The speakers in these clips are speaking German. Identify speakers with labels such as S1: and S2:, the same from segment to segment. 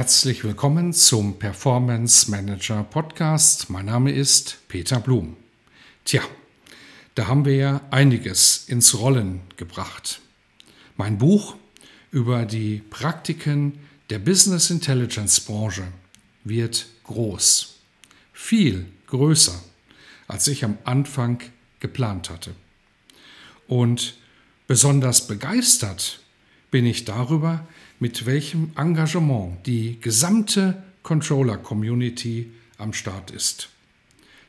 S1: Herzlich willkommen zum Performance Manager Podcast. Mein Name ist Peter Blum. Tja, da haben wir ja einiges ins Rollen gebracht. Mein Buch über die Praktiken der Business Intelligence Branche wird groß, viel größer, als ich am Anfang geplant hatte. Und besonders begeistert bin ich darüber, mit welchem Engagement die gesamte Controller-Community am Start ist.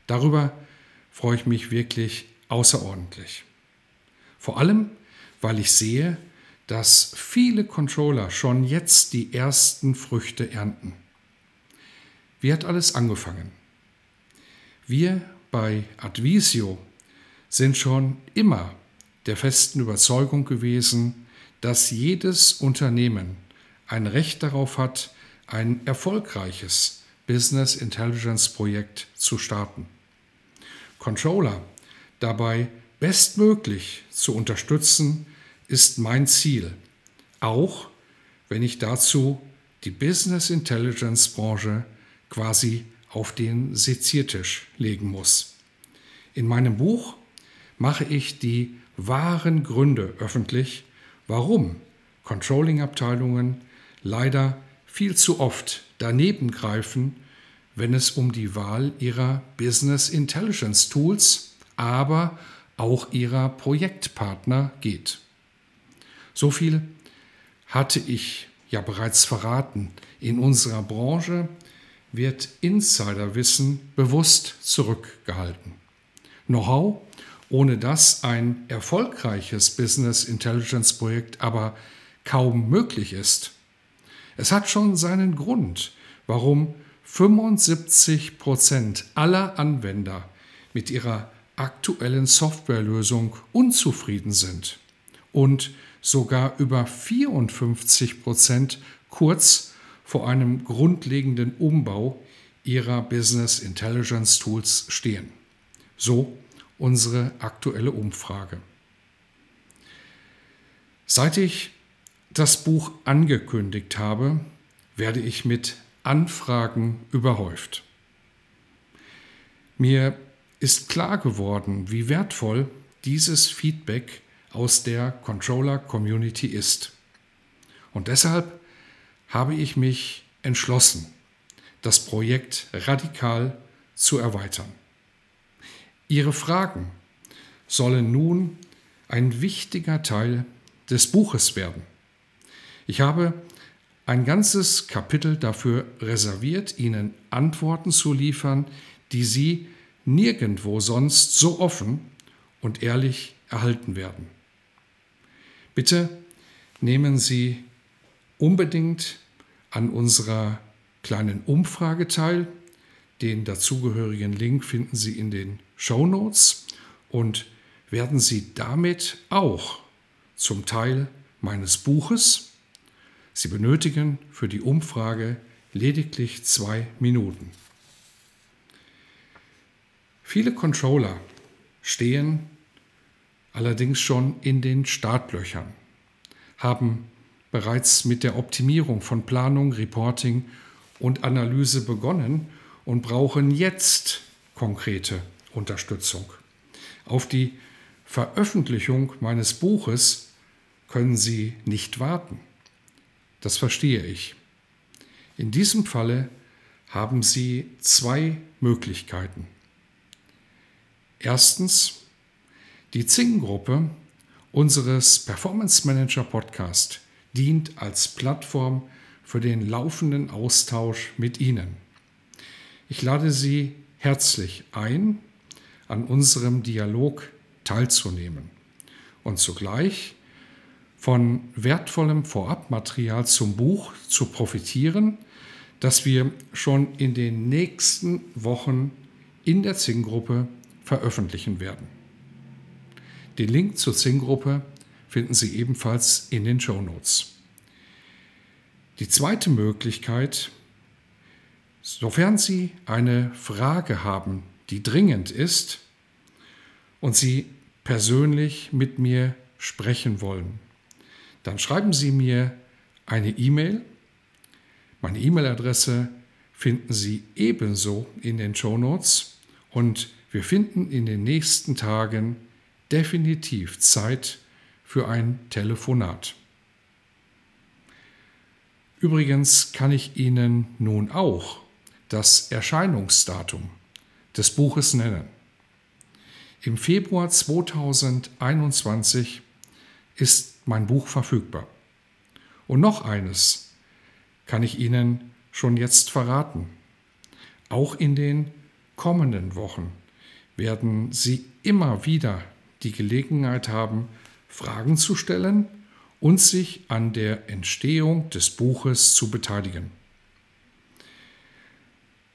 S1: Darüber freue ich mich wirklich außerordentlich. Vor allem, weil ich sehe, dass viele Controller schon jetzt die ersten Früchte ernten. Wie hat alles angefangen? Wir bei Advisio sind schon immer der festen Überzeugung gewesen, dass jedes Unternehmen ein Recht darauf hat, ein erfolgreiches Business Intelligence Projekt zu starten. Controller dabei bestmöglich zu unterstützen, ist mein Ziel, auch wenn ich dazu die Business Intelligence Branche quasi auf den Seziertisch legen muss. In meinem Buch mache ich die wahren Gründe öffentlich, warum Controlling-Abteilungen leider viel zu oft daneben greifen, wenn es um die Wahl ihrer Business Intelligence Tools, aber auch ihrer Projektpartner geht. So viel hatte ich ja bereits verraten. In unserer Branche wird Insiderwissen bewusst zurückgehalten. Know-how, ohne das ein erfolgreiches Business Intelligence Projekt aber kaum möglich ist. Es hat schon seinen Grund, warum 75 Prozent aller Anwender mit ihrer aktuellen Softwarelösung unzufrieden sind und sogar über 54 Prozent kurz vor einem grundlegenden Umbau ihrer Business Intelligence Tools stehen. So unsere aktuelle Umfrage. Seit ich das Buch angekündigt habe, werde ich mit Anfragen überhäuft. Mir ist klar geworden, wie wertvoll dieses Feedback aus der Controller Community ist. Und deshalb habe ich mich entschlossen, das Projekt radikal zu erweitern. Ihre Fragen sollen nun ein wichtiger Teil des Buches werden. Ich habe ein ganzes Kapitel dafür reserviert, Ihnen Antworten zu liefern, die Sie nirgendwo sonst so offen und ehrlich erhalten werden. Bitte nehmen Sie unbedingt an unserer kleinen Umfrage teil. Den dazugehörigen Link finden Sie in den Show Notes und werden Sie damit auch zum Teil meines Buches Sie benötigen für die Umfrage lediglich zwei Minuten. Viele Controller stehen allerdings schon in den Startlöchern, haben bereits mit der Optimierung von Planung, Reporting und Analyse begonnen und brauchen jetzt konkrete Unterstützung. Auf die Veröffentlichung meines Buches können Sie nicht warten. Das verstehe ich. In diesem Falle haben Sie zwei Möglichkeiten. Erstens, die Zing-Gruppe unseres Performance Manager Podcast dient als Plattform für den laufenden Austausch mit Ihnen. Ich lade Sie herzlich ein, an unserem Dialog teilzunehmen. und zugleich von wertvollem Vorabmaterial zum Buch zu profitieren, das wir schon in den nächsten Wochen in der Zing-Gruppe veröffentlichen werden. Den Link zur Zing-Gruppe finden Sie ebenfalls in den Show Notes. Die zweite Möglichkeit, sofern Sie eine Frage haben, die dringend ist und Sie persönlich mit mir sprechen wollen, dann schreiben Sie mir eine E-Mail. Meine E-Mail-Adresse finden Sie ebenso in den Show Notes und wir finden in den nächsten Tagen definitiv Zeit für ein Telefonat. Übrigens kann ich Ihnen nun auch das Erscheinungsdatum des Buches nennen. Im Februar 2021 ist mein Buch verfügbar. Und noch eines kann ich Ihnen schon jetzt verraten. Auch in den kommenden Wochen werden Sie immer wieder die Gelegenheit haben, Fragen zu stellen und sich an der Entstehung des Buches zu beteiligen.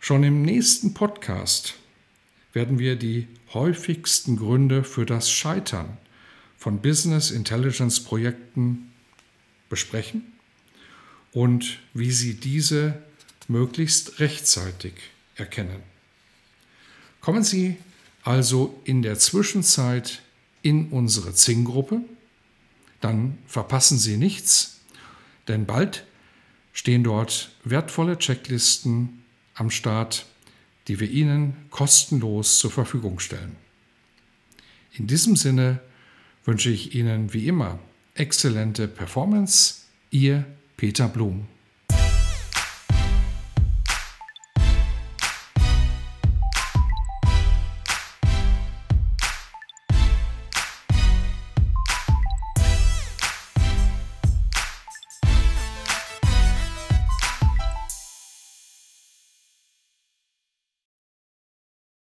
S1: Schon im nächsten Podcast werden wir die häufigsten Gründe für das Scheitern von Business Intelligence Projekten besprechen und wie Sie diese möglichst rechtzeitig erkennen. Kommen Sie also in der Zwischenzeit in unsere Zing-Gruppe dann verpassen Sie nichts, denn bald stehen dort wertvolle Checklisten am Start, die wir Ihnen kostenlos zur Verfügung stellen. In diesem Sinne wünsche ich Ihnen wie immer exzellente Performance. Ihr Peter Blum.